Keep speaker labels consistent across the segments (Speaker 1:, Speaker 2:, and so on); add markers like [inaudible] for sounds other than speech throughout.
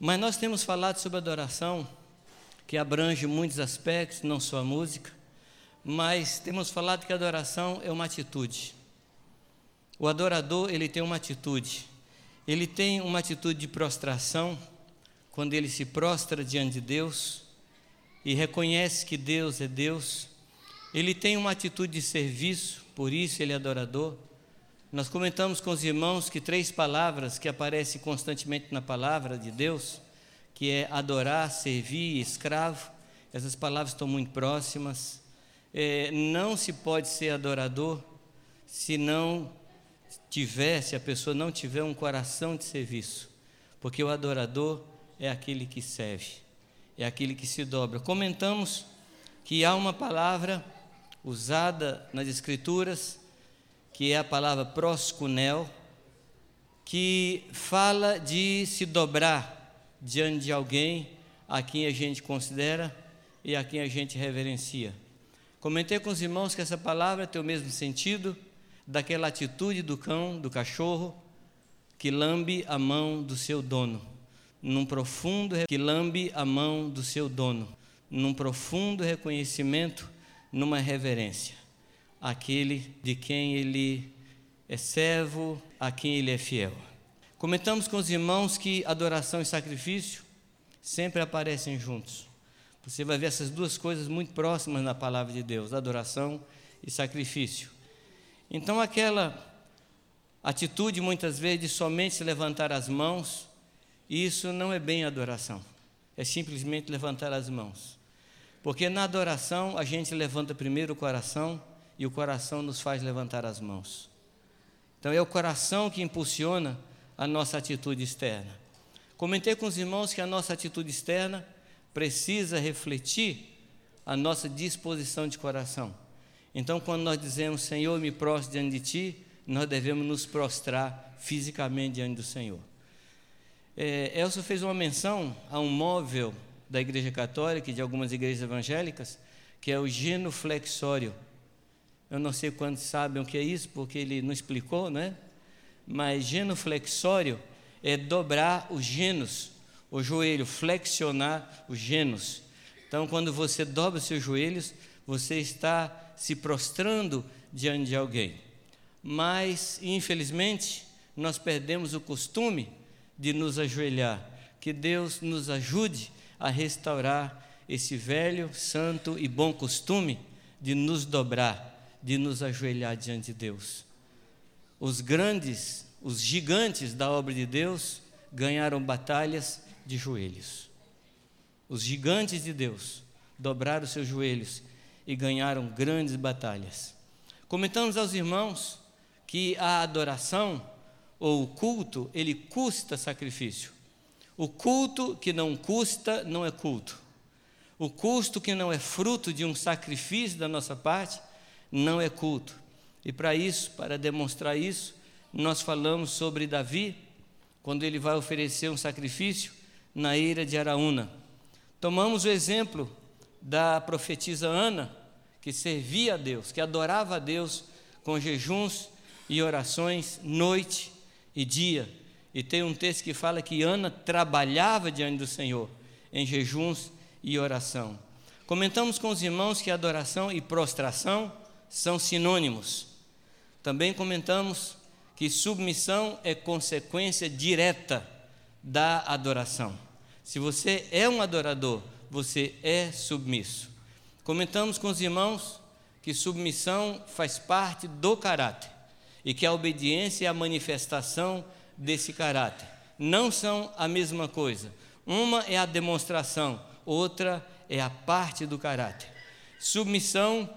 Speaker 1: Mas nós temos falado sobre adoração, que abrange muitos aspectos, não só a música, mas temos falado que a adoração é uma atitude. O adorador, ele tem uma atitude. Ele tem uma atitude de prostração, quando ele se prostra diante de Deus e reconhece que Deus é Deus. Ele tem uma atitude de serviço, por isso ele é adorador. Nós comentamos com os irmãos que três palavras que aparecem constantemente na palavra de Deus, que é adorar, servir, escravo, essas palavras estão muito próximas. É, não se pode ser adorador se não tiver, se a pessoa não tiver um coração de serviço, porque o adorador é aquele que serve, é aquele que se dobra. Comentamos que há uma palavra usada nas Escrituras, que é a palavra proscunel, que fala de se dobrar diante de alguém a quem a gente considera e a quem a gente reverencia. Comentei com os irmãos que essa palavra tem o mesmo sentido daquela atitude do cão, do cachorro, que lambe a mão do seu dono, num profundo que lambe a mão do seu dono, num profundo reconhecimento, numa reverência, aquele de quem ele é servo, a quem ele é fiel. Comentamos com os irmãos que adoração e sacrifício sempre aparecem juntos. Você vai ver essas duas coisas muito próximas na palavra de Deus: adoração e sacrifício. Então, aquela atitude, muitas vezes, de somente levantar as mãos, isso não é bem adoração, é simplesmente levantar as mãos. Porque na adoração a gente levanta primeiro o coração e o coração nos faz levantar as mãos. Então é o coração que impulsiona a nossa atitude externa. Comentei com os irmãos que a nossa atitude externa precisa refletir a nossa disposição de coração. Então, quando nós dizemos, Senhor, me prostro diante de Ti, nós devemos nos prostrar fisicamente diante do Senhor. É, Elcio fez uma menção a um móvel da Igreja Católica e de algumas igrejas evangélicas, que é o genuflexório. Eu não sei quantos sabem o que é isso, porque ele não explicou, né? Mas genuflexório é dobrar os genos, o joelho, flexionar os genos. Então, quando você dobra os seus joelhos, você está se prostrando diante de alguém. Mas, infelizmente, nós perdemos o costume de nos ajoelhar. Que Deus nos ajude a restaurar esse velho, santo e bom costume de nos dobrar, de nos ajoelhar diante de Deus. Os grandes, os gigantes da obra de Deus ganharam batalhas de joelhos. Os gigantes de Deus dobraram seus joelhos e ganharam grandes batalhas. Comentamos aos irmãos que a adoração ou o culto, ele custa sacrifício. O culto que não custa não é culto. O custo que não é fruto de um sacrifício da nossa parte não é culto. E para isso, para demonstrar isso, nós falamos sobre Davi, quando ele vai oferecer um sacrifício na ira de Araúna. Tomamos o exemplo da profetisa Ana, que servia a Deus, que adorava a Deus com jejuns e orações noite e dia. E tem um texto que fala que Ana trabalhava diante do Senhor em jejuns e oração. Comentamos com os irmãos que adoração e prostração são sinônimos. Também comentamos que submissão é consequência direta da adoração. Se você é um adorador, você é submisso. Comentamos com os irmãos que submissão faz parte do caráter e que a obediência é a manifestação desse caráter. Não são a mesma coisa. Uma é a demonstração, outra é a parte do caráter. Submissão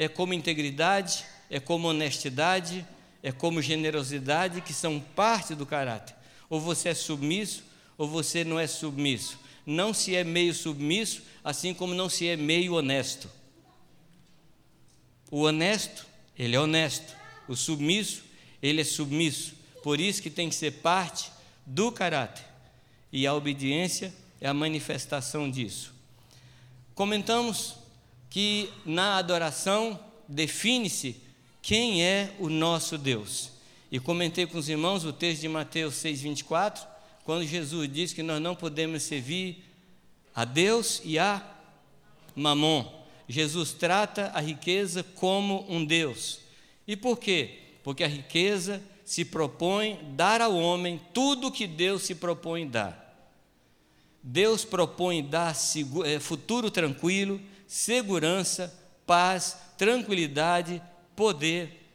Speaker 1: é como integridade, é como honestidade, é como generosidade, que são parte do caráter. Ou você é submisso, ou você não é submisso. Não se é meio submisso, assim como não se é meio honesto. O honesto, ele é honesto. O submisso, ele é submisso. Por isso que tem que ser parte do caráter. E a obediência é a manifestação disso. Comentamos que na adoração define-se quem é o nosso Deus. E comentei com os irmãos o texto de Mateus 6,24, quando Jesus diz que nós não podemos servir a Deus e a Mamon. Jesus trata a riqueza como um Deus. E por quê? Porque a riqueza se propõe dar ao homem tudo o que Deus se propõe dar. Deus propõe dar eh, futuro tranquilo, segurança, paz, tranquilidade, poder.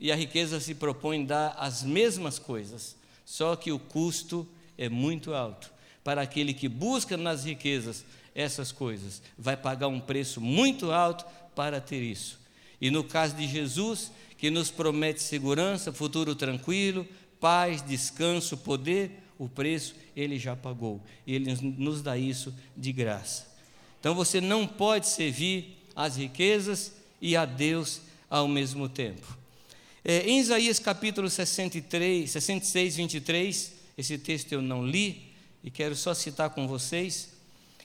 Speaker 1: E a riqueza se propõe dar as mesmas coisas, só que o custo é muito alto. Para aquele que busca nas riquezas essas coisas, vai pagar um preço muito alto para ter isso. E no caso de Jesus, que nos promete segurança, futuro tranquilo, paz, descanso, poder, o preço ele já pagou. Ele nos dá isso de graça. Então você não pode servir às riquezas e a Deus ao mesmo tempo. É, em Isaías capítulo 63, 66, 23, esse texto eu não li e quero só citar com vocês,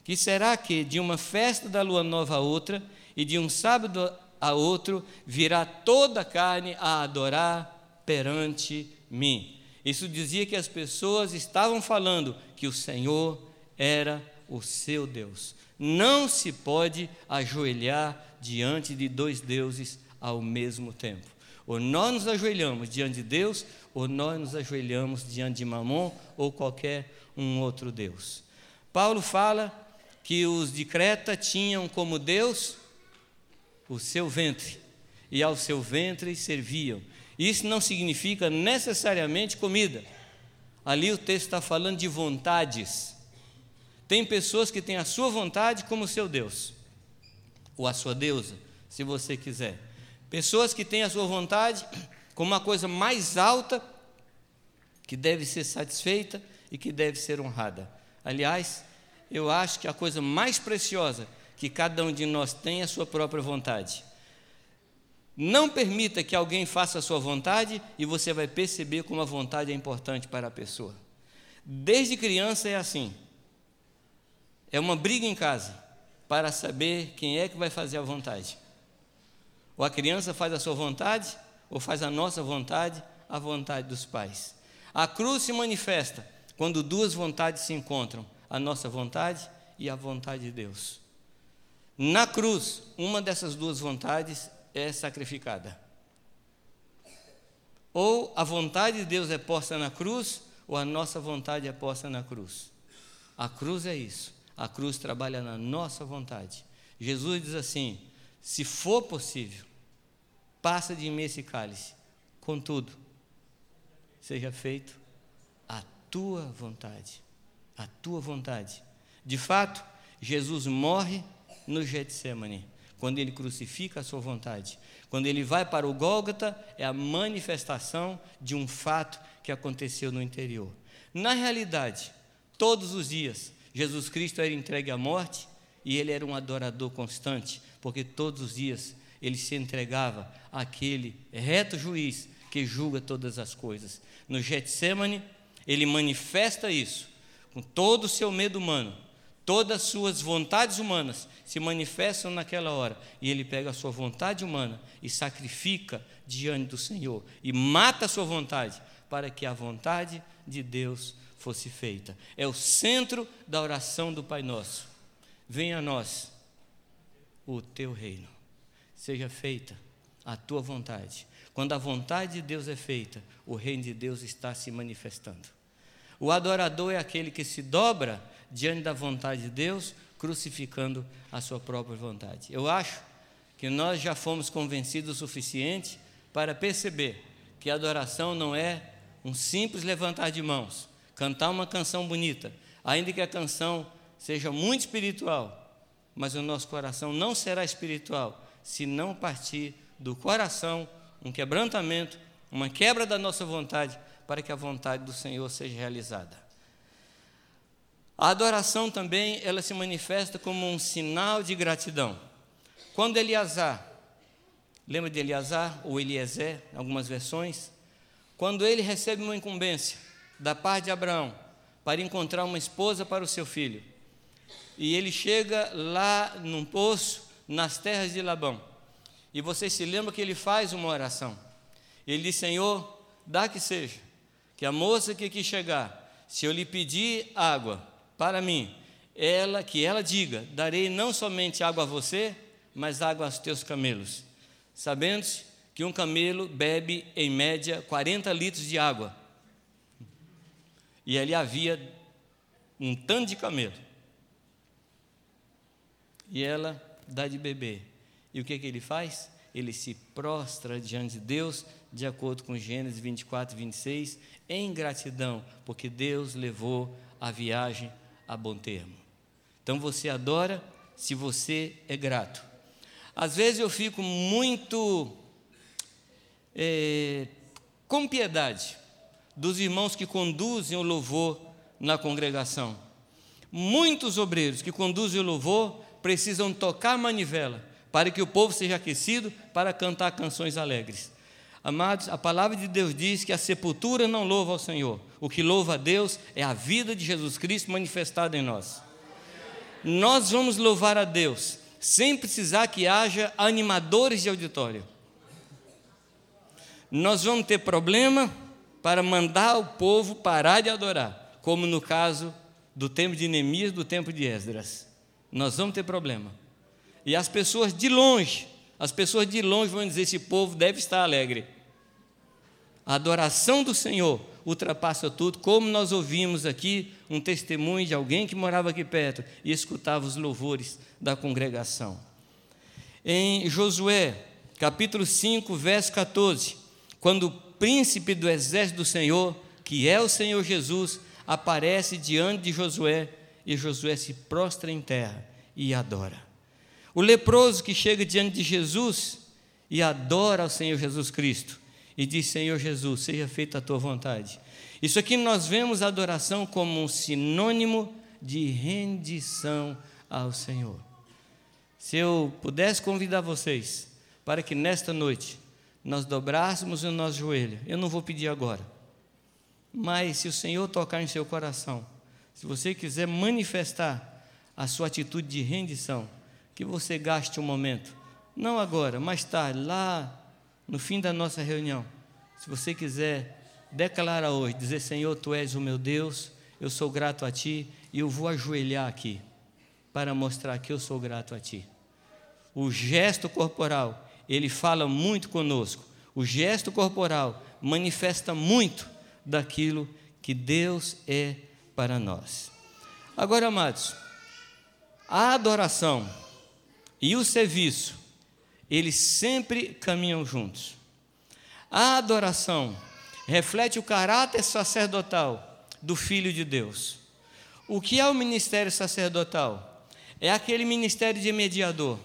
Speaker 1: que será que de uma festa da lua nova a outra e de um sábado a outro virá toda a carne a adorar perante mim. Isso dizia que as pessoas estavam falando que o Senhor era o seu Deus. Não se pode ajoelhar diante de dois deuses ao mesmo tempo. Ou nós nos ajoelhamos diante de Deus, ou nós nos ajoelhamos diante de Mamon ou qualquer um outro Deus. Paulo fala que os de Creta tinham como Deus o seu ventre, e ao seu ventre serviam. Isso não significa necessariamente comida. Ali o texto está falando de vontades. Tem pessoas que têm a sua vontade como seu Deus, ou a sua deusa, se você quiser. Pessoas que têm a sua vontade como uma coisa mais alta que deve ser satisfeita e que deve ser honrada. Aliás, eu acho que a coisa mais preciosa que cada um de nós tem a sua própria vontade. Não permita que alguém faça a sua vontade e você vai perceber como a vontade é importante para a pessoa. Desde criança é assim. É uma briga em casa para saber quem é que vai fazer a vontade. Ou a criança faz a sua vontade, ou faz a nossa vontade, a vontade dos pais. A cruz se manifesta quando duas vontades se encontram, a nossa vontade e a vontade de Deus. Na cruz, uma dessas duas vontades é sacrificada. Ou a vontade de Deus é posta na cruz, ou a nossa vontade é posta na cruz. A cruz é isso. A cruz trabalha na nossa vontade. Jesus diz assim: se for possível, passa de mim esse cálice. Contudo, seja feito a tua vontade. A tua vontade. De fato, Jesus morre no Getsemane, quando ele crucifica a sua vontade. Quando ele vai para o Gólgota, é a manifestação de um fato que aconteceu no interior. Na realidade, todos os dias, Jesus Cristo era entregue à morte e ele era um adorador constante, porque todos os dias ele se entregava àquele reto juiz que julga todas as coisas. No Getsemane, ele manifesta isso, com todo o seu medo humano, todas as suas vontades humanas se manifestam naquela hora, e ele pega a sua vontade humana e sacrifica diante do Senhor e mata a sua vontade para que a vontade de Deus fosse feita. É o centro da oração do Pai Nosso. Venha a nós o teu reino. Seja feita a tua vontade. Quando a vontade de Deus é feita, o reino de Deus está se manifestando. O adorador é aquele que se dobra diante da vontade de Deus, crucificando a sua própria vontade. Eu acho que nós já fomos convencidos o suficiente para perceber que a adoração não é um simples levantar de mãos, cantar uma canção bonita, ainda que a canção seja muito espiritual, mas o nosso coração não será espiritual se não partir do coração um quebrantamento, uma quebra da nossa vontade, para que a vontade do Senhor seja realizada. A adoração também, ela se manifesta como um sinal de gratidão. Quando Eliasar, lembra de Eliasar ou Eliezer, algumas versões, quando ele recebe uma incumbência da parte de Abraão para encontrar uma esposa para o seu filho, e ele chega lá num poço nas terras de Labão. E você se lembra que ele faz uma oração. Ele diz: Senhor, dá que seja, que a moça que aqui chegar se eu lhe pedir água para mim, ela que ela diga: darei não somente água a você, mas água aos teus camelos. Sabendo que um camelo bebe em média 40 litros de água. E ali havia um tanto de camelo. E ela dá de beber. E o que, que ele faz? Ele se prostra diante de Deus, de acordo com Gênesis 24 e 26, em gratidão, porque Deus levou a viagem a bom termo. Então você adora se você é grato. Às vezes eu fico muito é, com piedade dos irmãos que conduzem o louvor na congregação. Muitos obreiros que conduzem o louvor precisam tocar manivela para que o povo seja aquecido para cantar canções alegres. Amados, a palavra de Deus diz que a sepultura não louva ao Senhor. O que louva a Deus é a vida de Jesus Cristo manifestada em nós. Nós vamos louvar a Deus sem precisar que haja animadores de auditório. Nós vamos ter problema para mandar o povo parar de adorar, como no caso do tempo de Neemias, do tempo de Esdras. Nós vamos ter problema. E as pessoas de longe, as pessoas de longe vão dizer: esse povo deve estar alegre. A adoração do Senhor ultrapassa tudo, como nós ouvimos aqui um testemunho de alguém que morava aqui perto e escutava os louvores da congregação. Em Josué, capítulo 5, verso 14, quando príncipe do exército do Senhor, que é o Senhor Jesus, aparece diante de Josué e Josué se prostra em terra e adora. O leproso que chega diante de Jesus e adora ao Senhor Jesus Cristo e diz: Senhor Jesus, seja feita a tua vontade. Isso aqui nós vemos a adoração como um sinônimo de rendição ao Senhor. Se eu pudesse convidar vocês para que nesta noite nós dobrássemos o nosso joelho, eu não vou pedir agora, mas se o Senhor tocar em seu coração, se você quiser manifestar a sua atitude de rendição, que você gaste um momento, não agora, mais tarde, lá no fim da nossa reunião, se você quiser declarar hoje, dizer: Senhor, tu és o meu Deus, eu sou grato a ti e eu vou ajoelhar aqui para mostrar que eu sou grato a ti. O gesto corporal, ele fala muito conosco. O gesto corporal manifesta muito daquilo que Deus é para nós. Agora, amados, a adoração e o serviço, eles sempre caminham juntos. A adoração reflete o caráter sacerdotal do Filho de Deus. O que é o ministério sacerdotal? É aquele ministério de mediador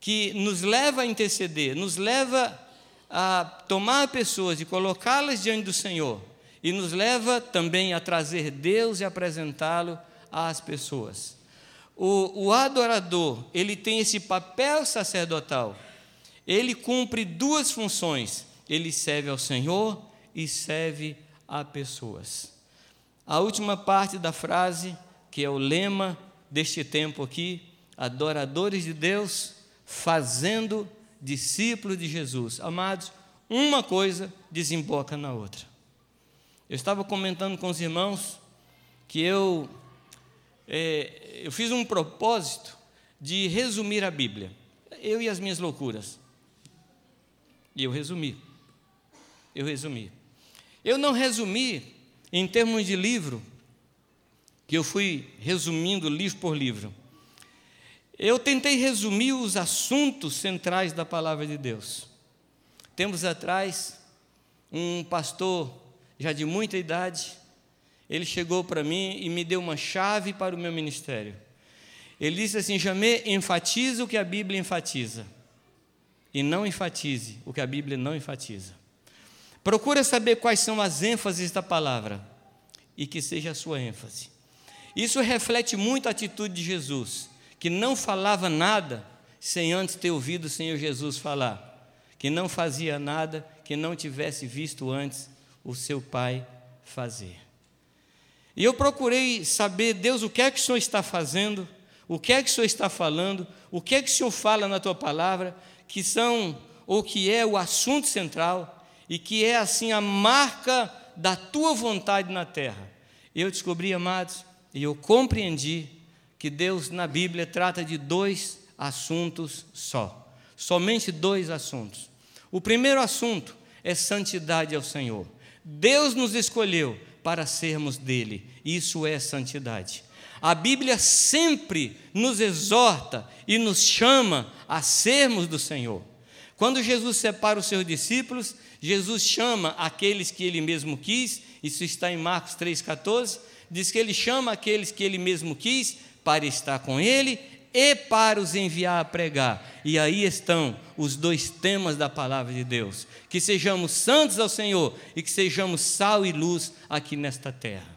Speaker 1: que nos leva a interceder, nos leva a tomar pessoas e colocá-las diante do Senhor, e nos leva também a trazer Deus e apresentá-lo às pessoas. O, o adorador, ele tem esse papel sacerdotal. Ele cumpre duas funções. Ele serve ao Senhor e serve a pessoas. A última parte da frase, que é o lema deste tempo aqui, adoradores de Deus, fazendo discípulos de Jesus. Amados, uma coisa desemboca na outra. Eu estava comentando com os irmãos que eu é, eu fiz um propósito de resumir a Bíblia, eu e as minhas loucuras. E eu resumi. Eu resumi. Eu não resumi em termos de livro, que eu fui resumindo livro por livro. Eu tentei resumir os assuntos centrais da palavra de Deus. Tempos atrás, um pastor já de muita idade, ele chegou para mim e me deu uma chave para o meu ministério. Ele disse assim: Jamê, enfatiza o que a Bíblia enfatiza, e não enfatize o que a Bíblia não enfatiza. Procura saber quais são as ênfases da palavra, e que seja a sua ênfase. Isso reflete muito a atitude de Jesus, que não falava nada sem antes ter ouvido o Senhor Jesus falar, que não fazia nada que não tivesse visto antes o seu Pai fazer. E eu procurei saber, Deus, o que é que o Senhor está fazendo, o que é que o Senhor está falando, o que é que o Senhor fala na tua palavra, que são, ou que é o assunto central, e que é assim a marca da tua vontade na terra. eu descobri, amados, e eu compreendi que Deus na Bíblia trata de dois assuntos só. Somente dois assuntos. O primeiro assunto é santidade ao Senhor. Deus nos escolheu para sermos dele. Isso é santidade. A Bíblia sempre nos exorta e nos chama a sermos do Senhor. Quando Jesus separa os seus discípulos, Jesus chama aqueles que ele mesmo quis, isso está em Marcos 3,14, diz que ele chama aqueles que ele mesmo quis para estar com ele e para os enviar a pregar. E aí estão os dois temas da palavra de Deus: que sejamos santos ao Senhor e que sejamos sal e luz aqui nesta terra.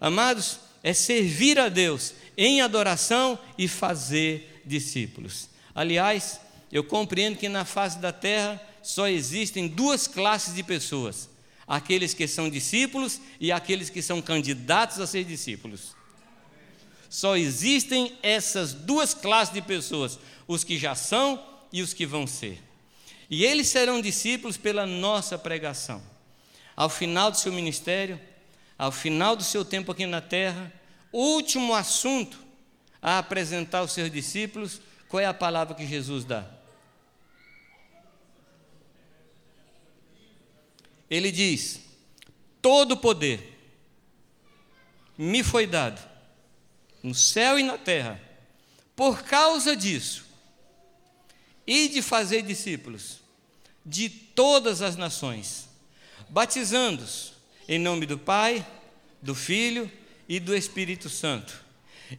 Speaker 1: Amados, é servir a Deus em adoração e fazer discípulos. Aliás, eu compreendo que na face da terra só existem duas classes de pessoas: aqueles que são discípulos e aqueles que são candidatos a ser discípulos. Só existem essas duas classes de pessoas: os que já são e os que vão ser. E eles serão discípulos pela nossa pregação. Ao final do seu ministério, ao final do seu tempo aqui na terra, último assunto a apresentar aos seus discípulos, qual é a palavra que Jesus dá? Ele diz: Todo poder me foi dado, no céu e na terra, por causa disso, e de fazer discípulos de todas as nações, batizando-os em nome do Pai, do Filho e do Espírito Santo,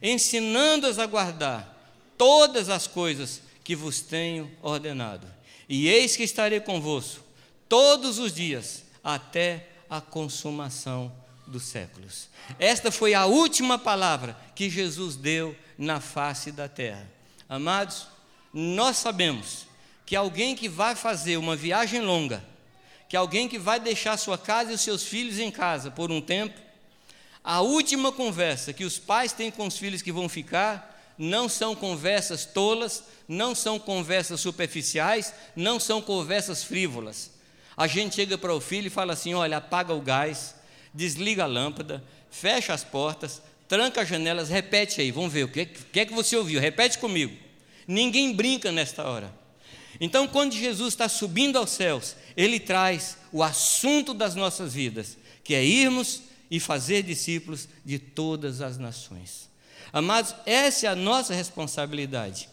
Speaker 1: ensinando-as a guardar todas as coisas que vos tenho ordenado. E eis que estarei convosco todos os dias até a consumação dos séculos. Esta foi a última palavra que Jesus deu na face da terra. Amados, nós sabemos que alguém que vai fazer uma viagem longa, que alguém que vai deixar sua casa e os seus filhos em casa por um tempo, a última conversa que os pais têm com os filhos que vão ficar não são conversas tolas, não são conversas superficiais, não são conversas frívolas. A gente chega para o filho e fala assim: olha, apaga o gás, desliga a lâmpada, fecha as portas, tranca as janelas, repete aí, vamos ver o que, que é que você ouviu, repete comigo. Ninguém brinca nesta hora. Então, quando Jesus está subindo aos céus, ele traz o assunto das nossas vidas, que é irmos e fazer discípulos de todas as nações. Amados, essa é a nossa responsabilidade.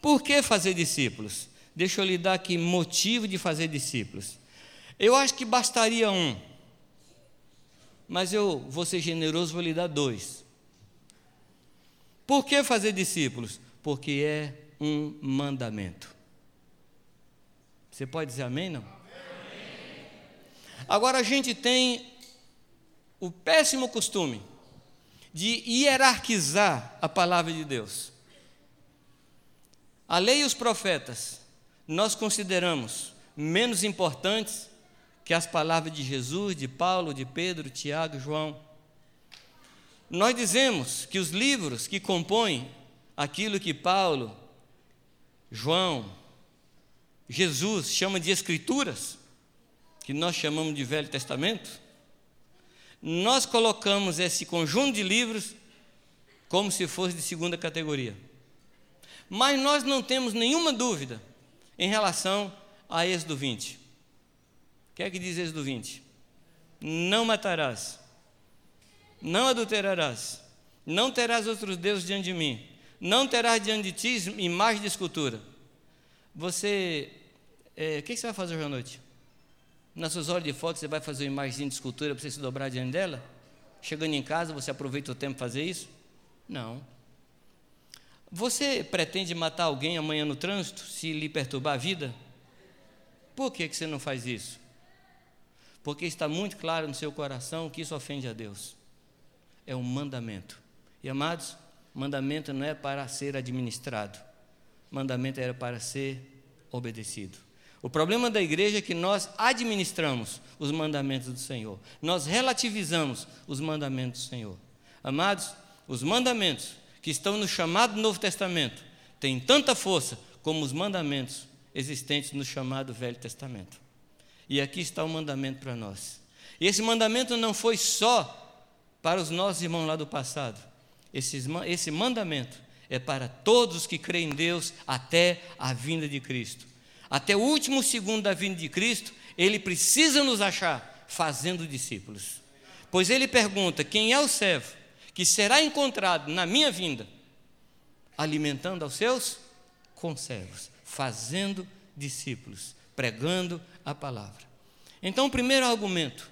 Speaker 1: Por que fazer discípulos? Deixa eu lhe dar aqui motivo de fazer discípulos. Eu acho que bastaria um, mas eu vou ser generoso, vou lhe dar dois. Por que fazer discípulos? Porque é um mandamento. Você pode dizer amém, não? Agora a gente tem o péssimo costume de hierarquizar a palavra de Deus. A lei e os profetas nós consideramos menos importantes que as palavras de Jesus, de Paulo, de Pedro, Tiago, João. Nós dizemos que os livros que compõem aquilo que Paulo, João, Jesus chama de escrituras, que nós chamamos de Velho Testamento, nós colocamos esse conjunto de livros como se fosse de segunda categoria. Mas nós não temos nenhuma dúvida em relação a Êxodo 20. O que é que diz Êxodo 20? Não matarás, não adulterarás, não terás outros deuses diante de mim, não terás diante de ti imagem de escultura. Você, é, o que você vai fazer hoje à noite? Nas suas horas de foto, você vai fazer uma imagem de escultura para você se dobrar diante dela? Chegando em casa, você aproveita o tempo para fazer isso? Não. Você pretende matar alguém amanhã no trânsito, se lhe perturbar a vida? Por que, que você não faz isso? Porque está muito claro no seu coração que isso ofende a Deus. É um mandamento. E amados, mandamento não é para ser administrado, mandamento era para ser obedecido. O problema da igreja é que nós administramos os mandamentos do Senhor, nós relativizamos os mandamentos do Senhor. Amados, os mandamentos que estão no chamado Novo Testamento têm tanta força como os mandamentos existentes no chamado Velho Testamento. E aqui está o mandamento para nós. E esse mandamento não foi só para os nossos irmãos lá do passado. Esse, esse mandamento é para todos os que creem em Deus até a vinda de Cristo. Até o último segundo da vinda de Cristo, ele precisa nos achar fazendo discípulos. Pois ele pergunta: quem é o servo que será encontrado na minha vinda? Alimentando aos seus conservos, fazendo discípulos, pregando a palavra. Então, o primeiro argumento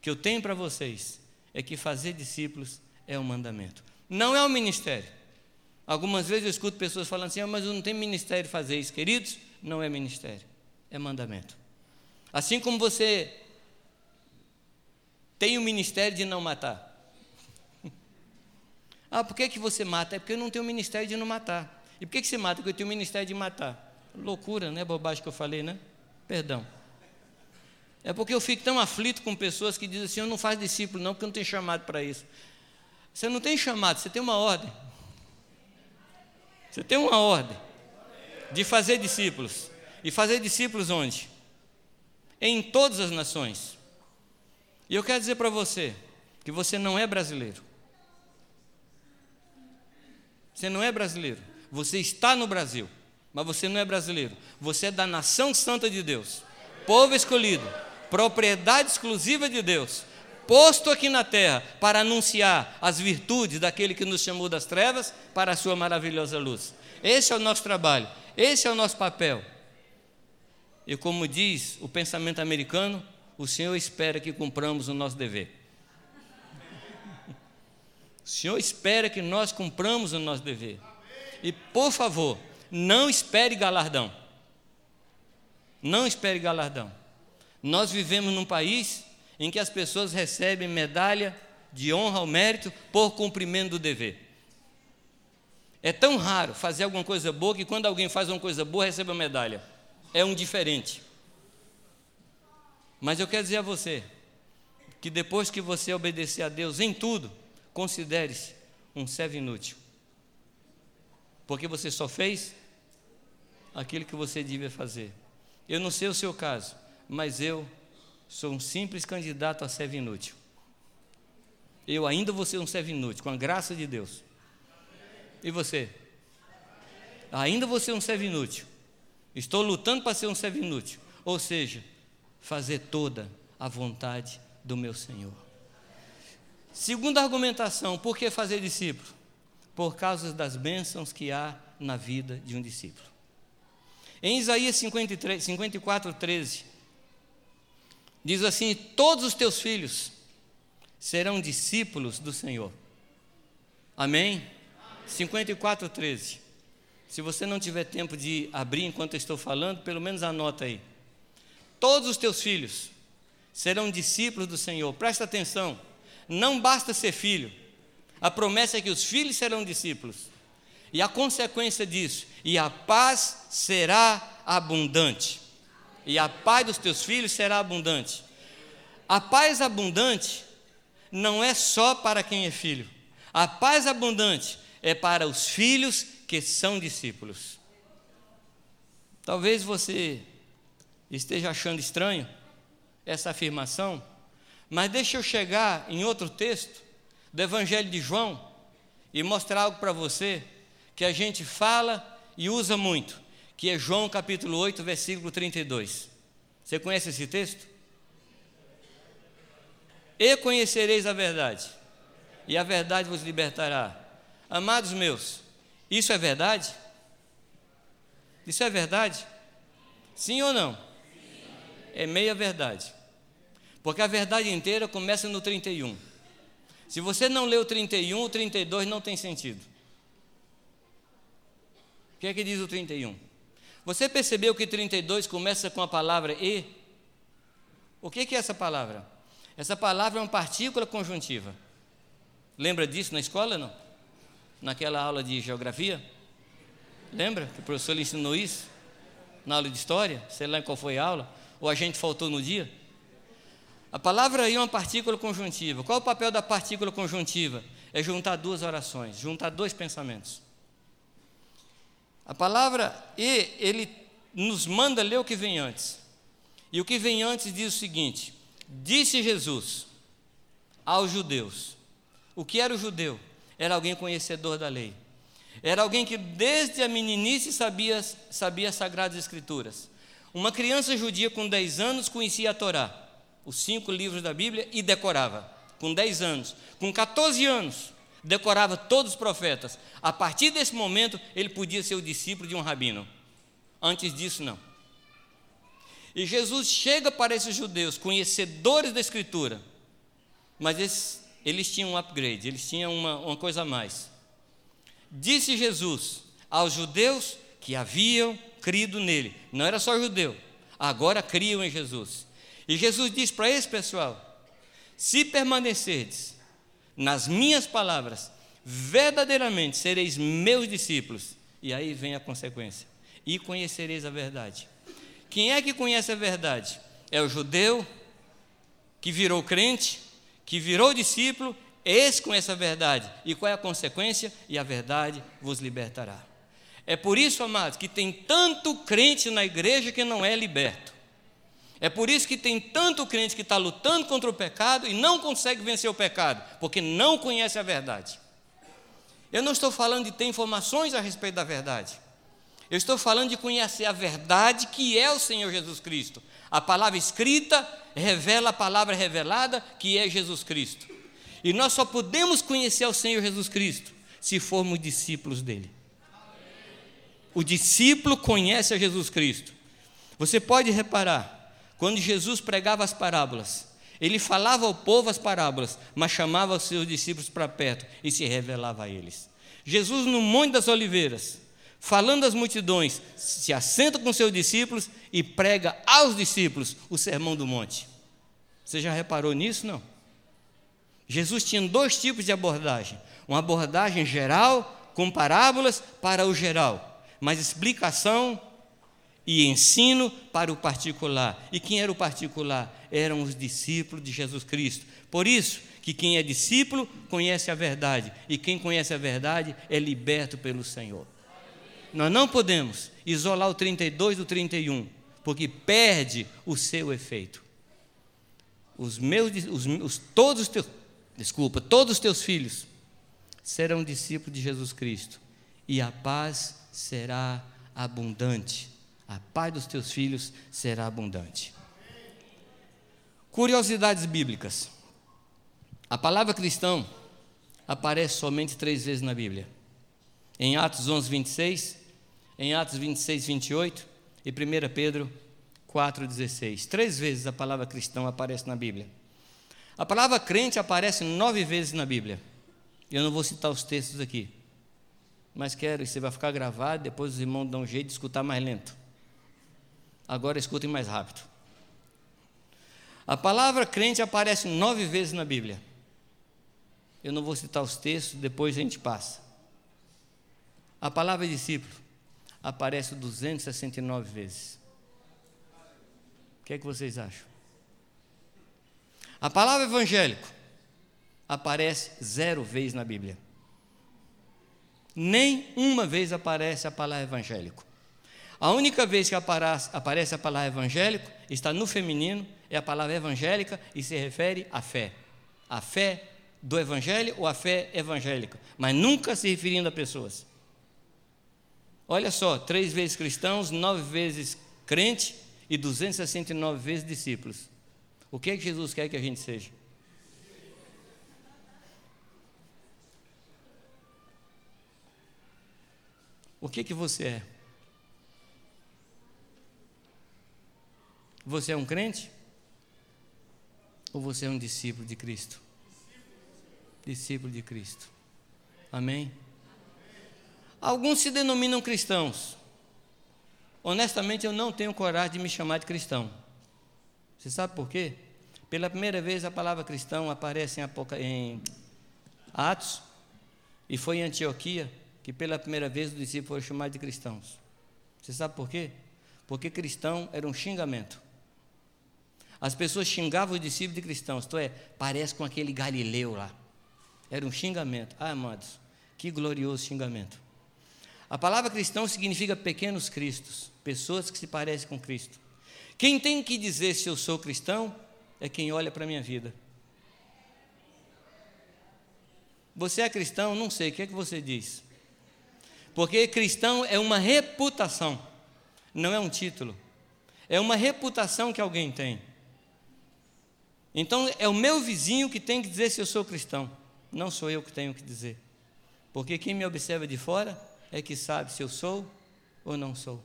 Speaker 1: que eu tenho para vocês é que fazer discípulos é um mandamento, não é um ministério. Algumas vezes eu escuto pessoas falando assim, ah, mas eu não tenho ministério fazer isso. Queridos, não é ministério, é mandamento. Assim como você tem o ministério de não matar. [laughs] ah, por que, que você mata? É porque eu não tenho o ministério de não matar. E por que, que você mata? Porque eu tenho o ministério de matar. Loucura, né? Bobagem que eu falei, né? Perdão. É porque eu fico tão aflito com pessoas que dizem assim: eu não faço discípulo, não, porque eu não tenho chamado para isso. Você não tem chamado, você tem uma ordem. Você tem uma ordem de fazer discípulos. E fazer discípulos onde? Em todas as nações. E eu quero dizer para você que você não é brasileiro. Você não é brasileiro. Você está no Brasil, mas você não é brasileiro. Você é da nação santa de Deus, povo escolhido, propriedade exclusiva de Deus, posto aqui na terra para anunciar as virtudes daquele que nos chamou das trevas para a sua maravilhosa luz. Esse é o nosso trabalho, esse é o nosso papel. E como diz o pensamento americano, o Senhor espera que cumpramos o nosso dever. O Senhor espera que nós cumpramos o nosso dever. E por favor, não espere galardão. Não espere galardão. Nós vivemos num país em que as pessoas recebem medalha de honra ao mérito por cumprimento do dever. É tão raro fazer alguma coisa boa que quando alguém faz uma coisa boa recebe a medalha. É um diferente. Mas eu quero dizer a você que depois que você obedecer a Deus em tudo, considere-se um servo inútil. Porque você só fez aquilo que você devia fazer. Eu não sei o seu caso, mas eu sou um simples candidato a servo inútil. Eu ainda vou ser um servo inútil, com a graça de Deus. E você? Ainda vou ser um servo inútil. Estou lutando para ser um servo inútil. Ou seja, fazer toda a vontade do meu Senhor. Segunda argumentação, por que fazer discípulo? Por causa das bênçãos que há na vida de um discípulo. Em Isaías 53, 54, 13, Diz assim: Todos os teus filhos serão discípulos do Senhor. Amém? 54, 13. Se você não tiver tempo de abrir enquanto eu estou falando, pelo menos anota aí. Todos os teus filhos serão discípulos do Senhor. Presta atenção. Não basta ser filho. A promessa é que os filhos serão discípulos. E a consequência disso, e a paz será abundante e a paz dos teus filhos será abundante. A paz abundante não é só para quem é filho. A paz abundante é para os filhos que são discípulos. Talvez você esteja achando estranho essa afirmação, mas deixa eu chegar em outro texto do Evangelho de João e mostrar algo para você que a gente fala e usa muito que é João capítulo 8, versículo 32. Você conhece esse texto? E conhecereis a verdade, e a verdade vos libertará. Amados meus, isso é verdade? Isso é verdade? Sim ou não? É meia verdade. Porque a verdade inteira começa no 31. Se você não leu o 31, o 32 não tem sentido. Que é que diz o 31? Você percebeu que 32 começa com a palavra e? O que é essa palavra? Essa palavra é uma partícula conjuntiva. Lembra disso na escola, não? Naquela aula de geografia? Lembra que o professor lhe ensinou isso? Na aula de história? Sei lá qual foi a aula? Ou a gente faltou no dia? A palavra aí é uma partícula conjuntiva. Qual é o papel da partícula conjuntiva? É juntar duas orações, juntar dois pensamentos. A palavra e, ele nos manda ler o que vem antes. E o que vem antes diz o seguinte: Disse Jesus: aos judeus. O que era o judeu? Era alguém conhecedor da lei. Era alguém que desde a meninice sabia, sabia as Sagradas Escrituras. Uma criança judia com 10 anos conhecia a Torá, os cinco livros da Bíblia, e decorava. Com 10 anos. Com 14 anos, decorava todos os profetas. A partir desse momento, ele podia ser o discípulo de um rabino. Antes disso, não. E Jesus chega para esses judeus, conhecedores da Escritura, mas eles, eles tinham um upgrade, eles tinham uma, uma coisa a mais. Disse Jesus aos judeus que haviam crido nele, não era só judeu, agora criam em Jesus. E Jesus diz para esse pessoal: se permanecerdes nas minhas palavras, verdadeiramente sereis meus discípulos. E aí vem a consequência: e conhecereis a verdade. Quem é que conhece a verdade? É o judeu que virou crente, que virou discípulo, esse conhece a verdade. E qual é a consequência? E a verdade vos libertará. É por isso, amados, que tem tanto crente na igreja que não é liberto. É por isso que tem tanto crente que está lutando contra o pecado e não consegue vencer o pecado, porque não conhece a verdade. Eu não estou falando de ter informações a respeito da verdade. Eu estou falando de conhecer a verdade que é o Senhor Jesus Cristo. A palavra escrita revela a palavra revelada, que é Jesus Cristo. E nós só podemos conhecer o Senhor Jesus Cristo se formos discípulos dele. O discípulo conhece a Jesus Cristo. Você pode reparar, quando Jesus pregava as parábolas, ele falava ao povo as parábolas, mas chamava os seus discípulos para perto e se revelava a eles. Jesus, no Monte das Oliveiras, falando às multidões, se assenta com seus discípulos e prega aos discípulos o sermão do monte. Você já reparou nisso? Não. Jesus tinha dois tipos de abordagem: uma abordagem geral, com parábolas para o geral, mas explicação e ensino para o particular. E quem era o particular? Eram os discípulos de Jesus Cristo. Por isso que quem é discípulo conhece a verdade, e quem conhece a verdade é liberto pelo Senhor. Nós não podemos isolar o 32 do 31, porque perde o seu efeito. Os meus, os, os, todos os teus, desculpa, todos os teus filhos serão discípulos de Jesus Cristo, e a paz será abundante a paz dos teus filhos será abundante. Curiosidades bíblicas. A palavra cristão aparece somente três vezes na Bíblia. Em Atos 11, 26, em Atos 26, 28 e 1 Pedro 4, 16. Três vezes a palavra cristão aparece na Bíblia. A palavra crente aparece nove vezes na Bíblia. Eu não vou citar os textos aqui, mas quero, você vai ficar gravado, depois os irmãos dão um jeito de escutar mais lento. Agora escutem mais rápido. A palavra crente aparece nove vezes na Bíblia. Eu não vou citar os textos, depois a gente passa. A palavra discípulo aparece 269 vezes. O que é que vocês acham? A palavra evangélico aparece zero vezes na Bíblia. Nem uma vez aparece a palavra evangélico. A única vez que aparece a palavra evangélico está no feminino, é a palavra evangélica e se refere à fé. A fé do evangelho ou a fé evangélica, mas nunca se referindo a pessoas. Olha só, três vezes cristãos, nove vezes crente e 269 vezes discípulos. O que é que Jesus quer que a gente seja? O que que você é? Você é um crente? Ou você é um discípulo de Cristo? Discípulo de Cristo. Amém? Alguns se denominam cristãos. Honestamente, eu não tenho coragem de me chamar de cristão. Você sabe por quê? Pela primeira vez a palavra cristão aparece em, Atos e foi em Antioquia que pela primeira vez os discípulos foram chamados de cristãos. Você sabe por quê? Porque cristão era um xingamento. As pessoas xingavam os discípulos de cristãos, isto é, parece com aquele Galileu lá. Era um xingamento. Ah, amados, que glorioso xingamento. A palavra cristão significa pequenos cristos, pessoas que se parecem com Cristo. Quem tem que dizer se eu sou cristão é quem olha para a minha vida. Você é cristão? Não sei. O que é que você diz? Porque cristão é uma reputação, não é um título. É uma reputação que alguém tem. Então é o meu vizinho que tem que dizer se eu sou cristão, não sou eu que tenho que dizer. Porque quem me observa de fora é que sabe se eu sou ou não sou.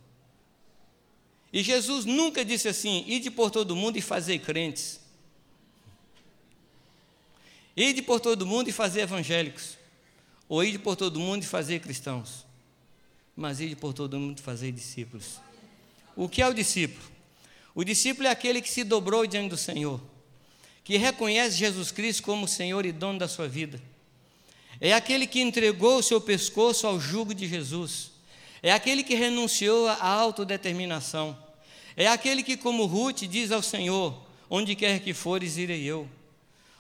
Speaker 1: E Jesus nunca disse assim: ide por todo mundo e fazer crentes. Ide por todo mundo e fazer evangélicos. Ou ide por todo mundo e fazer cristãos. Mas ide por todo mundo e fazer discípulos. O que é o discípulo? O discípulo é aquele que se dobrou diante do Senhor, que reconhece Jesus Cristo como Senhor e dono da sua vida. É aquele que entregou o seu pescoço ao jugo de Jesus é aquele que renunciou à autodeterminação. É aquele que, como Ruth, diz ao Senhor: Onde quer que fores, irei eu.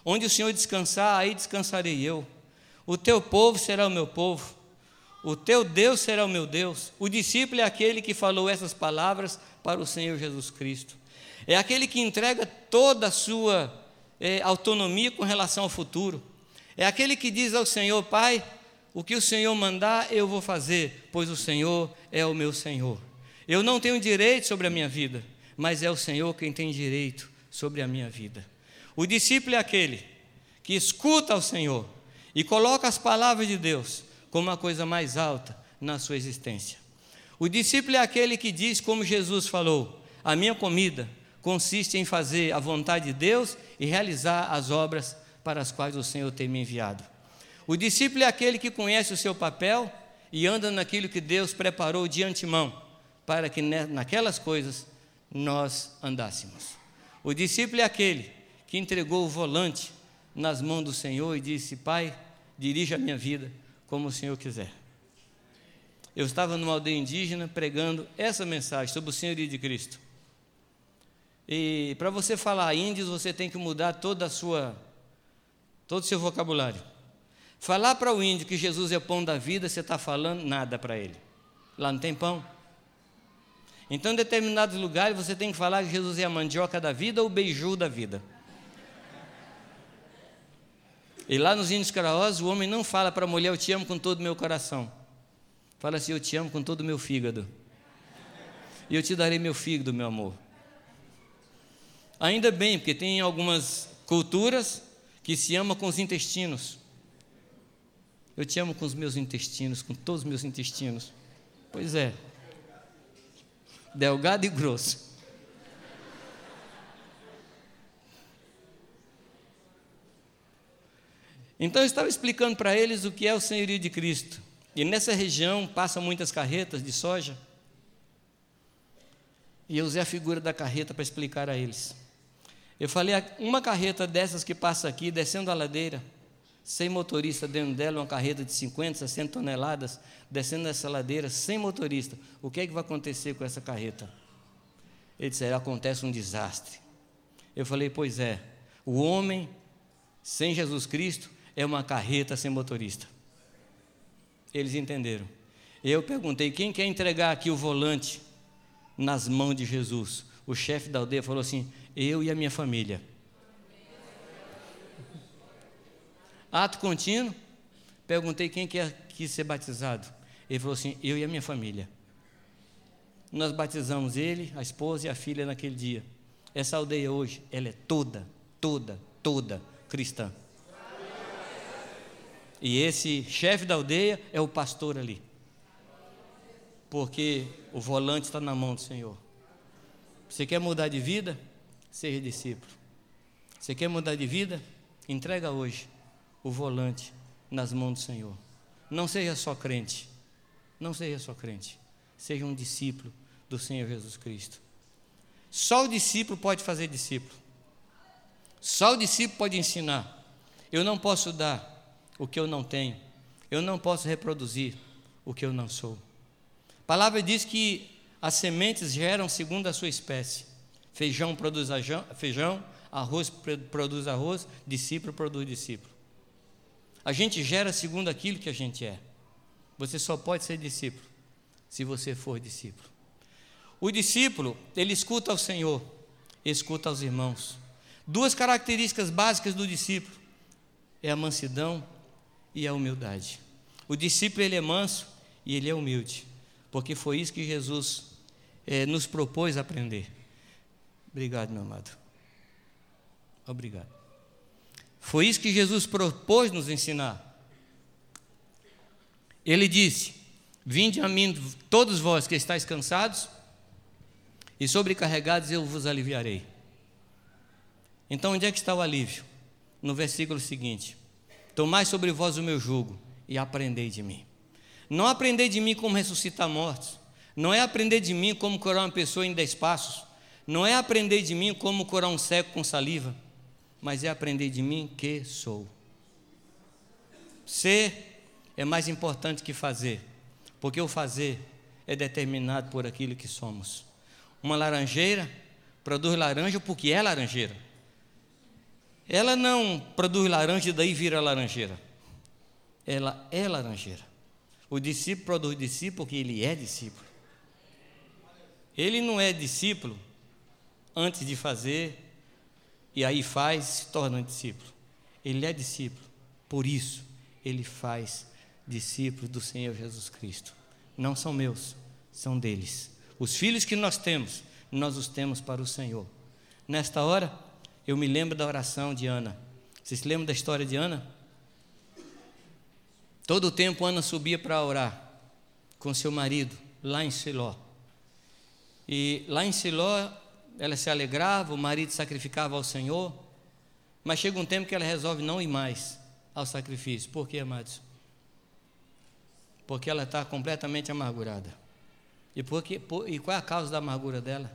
Speaker 1: Onde o Senhor descansar, aí descansarei eu. O teu povo será o meu povo. O teu Deus será o meu Deus. O discípulo é aquele que falou essas palavras para o Senhor Jesus Cristo. É aquele que entrega toda a sua é, autonomia com relação ao futuro. É aquele que diz ao Senhor: Pai, o que o Senhor mandar, eu vou fazer, pois o Senhor é o meu Senhor. Eu não tenho direito sobre a minha vida, mas é o Senhor quem tem direito sobre a minha vida. O discípulo é aquele que escuta ao Senhor e coloca as palavras de Deus como a coisa mais alta na sua existência. O discípulo é aquele que diz, como Jesus falou: A minha comida consiste em fazer a vontade de Deus e realizar as obras para as quais o Senhor tem me enviado. O discípulo é aquele que conhece o seu papel e anda naquilo que Deus preparou de antemão, para que naquelas coisas nós andássemos. O discípulo é aquele que entregou o volante nas mãos do Senhor e disse: Pai, dirija a minha vida como o Senhor quiser. Eu estava numa aldeia indígena pregando essa mensagem sobre o Senhorio de Cristo. E para você falar índios, você tem que mudar toda a sua, todo o seu vocabulário. Falar para o índio que Jesus é o pão da vida, você está falando nada para ele. Lá não tem pão. Então, em determinados lugares, você tem que falar que Jesus é a mandioca da vida ou o beiju da vida. E lá nos índios caraós, o homem não fala para a mulher, eu te amo com todo o meu coração. Fala assim, eu te amo com todo o meu fígado. E eu te darei meu fígado, meu amor. Ainda bem, porque tem algumas culturas que se ama com os intestinos. Eu te amo com os meus intestinos, com todos os meus intestinos. Pois é. Delgado e grosso. Então eu estava explicando para eles o que é o senhorio de Cristo. E nessa região passam muitas carretas de soja. E eu usei a figura da carreta para explicar a eles. Eu falei, uma carreta dessas que passa aqui, descendo a ladeira, sem motorista dentro dela, uma carreta de 50, 60 toneladas, descendo essa ladeira, sem motorista. O que é que vai acontecer com essa carreta? Ele disse: acontece um desastre. Eu falei: pois é, o homem sem Jesus Cristo é uma carreta sem motorista. Eles entenderam. Eu perguntei: quem quer entregar aqui o volante nas mãos de Jesus? O chefe da aldeia falou assim: eu e a minha família. Ato contínuo. Perguntei quem quer quis ser batizado. Ele falou assim: eu e a minha família. Nós batizamos ele, a esposa e a filha naquele dia. Essa aldeia hoje, ela é toda, toda, toda cristã. E esse chefe da aldeia é o pastor ali. Porque o volante está na mão do Senhor. Você quer mudar de vida? Seja discípulo. Você quer mudar de vida? Entrega hoje o volante nas mãos do Senhor. Não seja só crente, não seja só crente, seja um discípulo do Senhor Jesus Cristo. Só o discípulo pode fazer discípulo. Só o discípulo pode ensinar. Eu não posso dar o que eu não tenho. Eu não posso reproduzir o que eu não sou. A palavra diz que as sementes geram segundo a sua espécie. Feijão produz feijão, arroz produz arroz, discípulo produz discípulo. A gente gera segundo aquilo que a gente é. Você só pode ser discípulo se você for discípulo. O discípulo, ele escuta ao Senhor, escuta aos irmãos. Duas características básicas do discípulo é a mansidão e a humildade. O discípulo ele é manso e ele é humilde, porque foi isso que Jesus é, nos propôs aprender. Obrigado, meu amado. Obrigado. Foi isso que Jesus propôs nos ensinar. Ele disse: Vinde a mim, todos vós que estáis cansados e sobrecarregados, eu vos aliviarei. Então, onde é que está o alívio? No versículo seguinte: Tomai sobre vós o meu jugo e aprendei de mim. Não aprendei de mim como ressuscitar mortos, não é aprender de mim como curar uma pessoa em dez passos, não é aprender de mim como curar um cego com saliva, mas é aprender de mim que sou. Ser é mais importante que fazer, porque o fazer é determinado por aquilo que somos. Uma laranjeira produz laranja porque é laranjeira. Ela não produz laranja e daí vira laranjeira. Ela é laranjeira. O discípulo produz discípulo porque ele é discípulo. Ele não é discípulo antes de fazer e aí faz, se torna discípulo. Ele é discípulo, por isso ele faz discípulo do Senhor Jesus Cristo. Não são meus, são deles. Os filhos que nós temos, nós os temos para o Senhor. Nesta hora, eu me lembro da oração de Ana. Vocês se lembram da história de Ana? Todo o tempo Ana subia para orar com seu marido lá em Siló. E lá em Siló ela se alegrava, o marido sacrificava ao Senhor, mas chega um tempo que ela resolve não ir mais ao sacrifício. Por quê, amados? Porque ela está completamente amargurada. E, porque, por, e qual é a causa da amargura dela?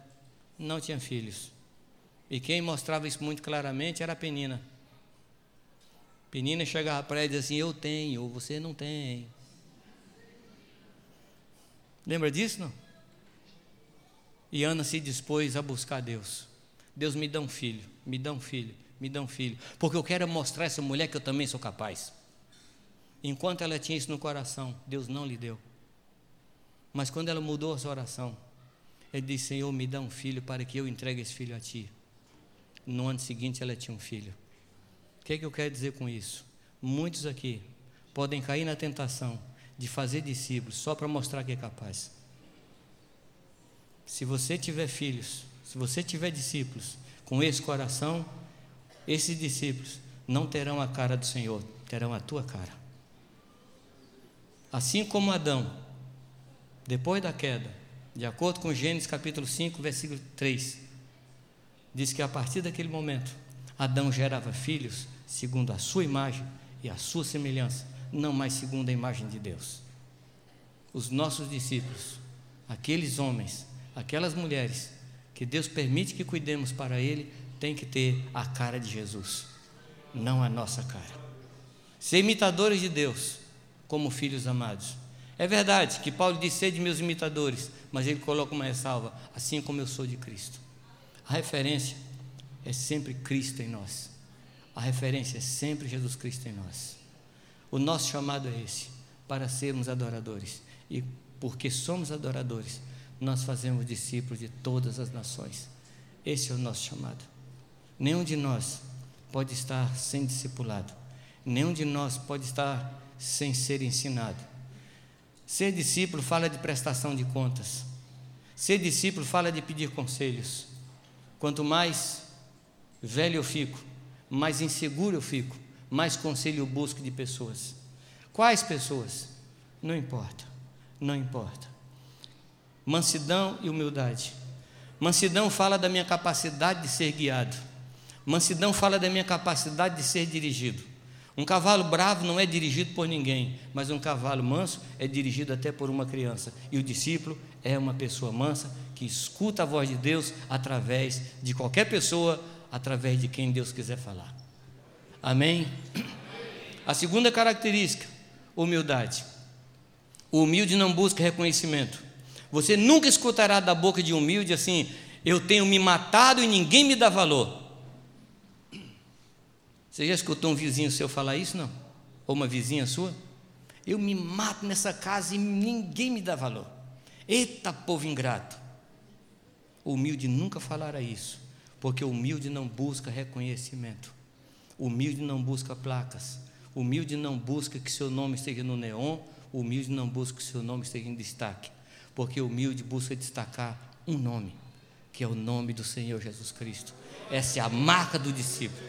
Speaker 1: Não tinha filhos. E quem mostrava isso muito claramente era a Penina. Penina chegava para ela e dizia assim: Eu tenho, ou você não tem. Lembra disso, não? E Ana se dispôs a buscar Deus. Deus me dá um filho, me dá um filho, me dá um filho, porque eu quero mostrar a essa mulher que eu também sou capaz. Enquanto ela tinha isso no coração, Deus não lhe deu. Mas quando ela mudou a sua oração, ele disse: Senhor, me dá um filho para que eu entregue esse filho a ti. No ano seguinte, ela tinha um filho. O que, é que eu quero dizer com isso? Muitos aqui podem cair na tentação de fazer discípulos só para mostrar que é capaz. Se você tiver filhos, se você tiver discípulos com esse coração, esses discípulos não terão a cara do Senhor, terão a tua cara. Assim como Adão, depois da queda, de acordo com Gênesis capítulo 5, versículo 3, diz que a partir daquele momento, Adão gerava filhos segundo a sua imagem e a sua semelhança, não mais segundo a imagem de Deus. Os nossos discípulos, aqueles homens aquelas mulheres que Deus permite que cuidemos para Ele, tem que ter a cara de Jesus, não a nossa cara. Ser imitadores de Deus, como filhos amados. É verdade que Paulo disse ser de meus imitadores, mas ele coloca uma ressalva, assim como eu sou de Cristo. A referência é sempre Cristo em nós. A referência é sempre Jesus Cristo em nós. O nosso chamado é esse, para sermos adoradores. E porque somos adoradores, nós fazemos discípulos de todas as nações. Esse é o nosso chamado. Nenhum de nós pode estar sem discipulado. Nenhum de nós pode estar sem ser ensinado. Ser discípulo fala de prestação de contas. Ser discípulo fala de pedir conselhos. Quanto mais velho eu fico, mais inseguro eu fico, mais conselho eu busco de pessoas. Quais pessoas? Não importa, não importa mansidão e humildade. Mansidão fala da minha capacidade de ser guiado. Mansidão fala da minha capacidade de ser dirigido. Um cavalo bravo não é dirigido por ninguém, mas um cavalo manso é dirigido até por uma criança. E o discípulo é uma pessoa mansa que escuta a voz de Deus através de qualquer pessoa, através de quem Deus quiser falar. Amém? A segunda característica, humildade. O humilde não busca reconhecimento. Você nunca escutará da boca de humilde assim: eu tenho me matado e ninguém me dá valor. Você já escutou um vizinho seu falar isso, não? Ou uma vizinha sua? Eu me mato nessa casa e ninguém me dá valor. Eita, povo ingrato. O humilde nunca falará isso, porque humilde não busca reconhecimento. Humilde não busca placas. Humilde não busca que seu nome esteja no neon, humilde não busca que seu nome esteja em destaque, porque humilde busca destacar um nome, que é o nome do Senhor Jesus Cristo. Essa é a marca do discípulo.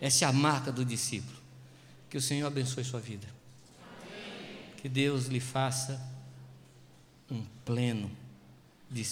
Speaker 1: Essa é a marca do discípulo. Que o Senhor abençoe sua vida. Que Deus lhe faça um pleno discípulo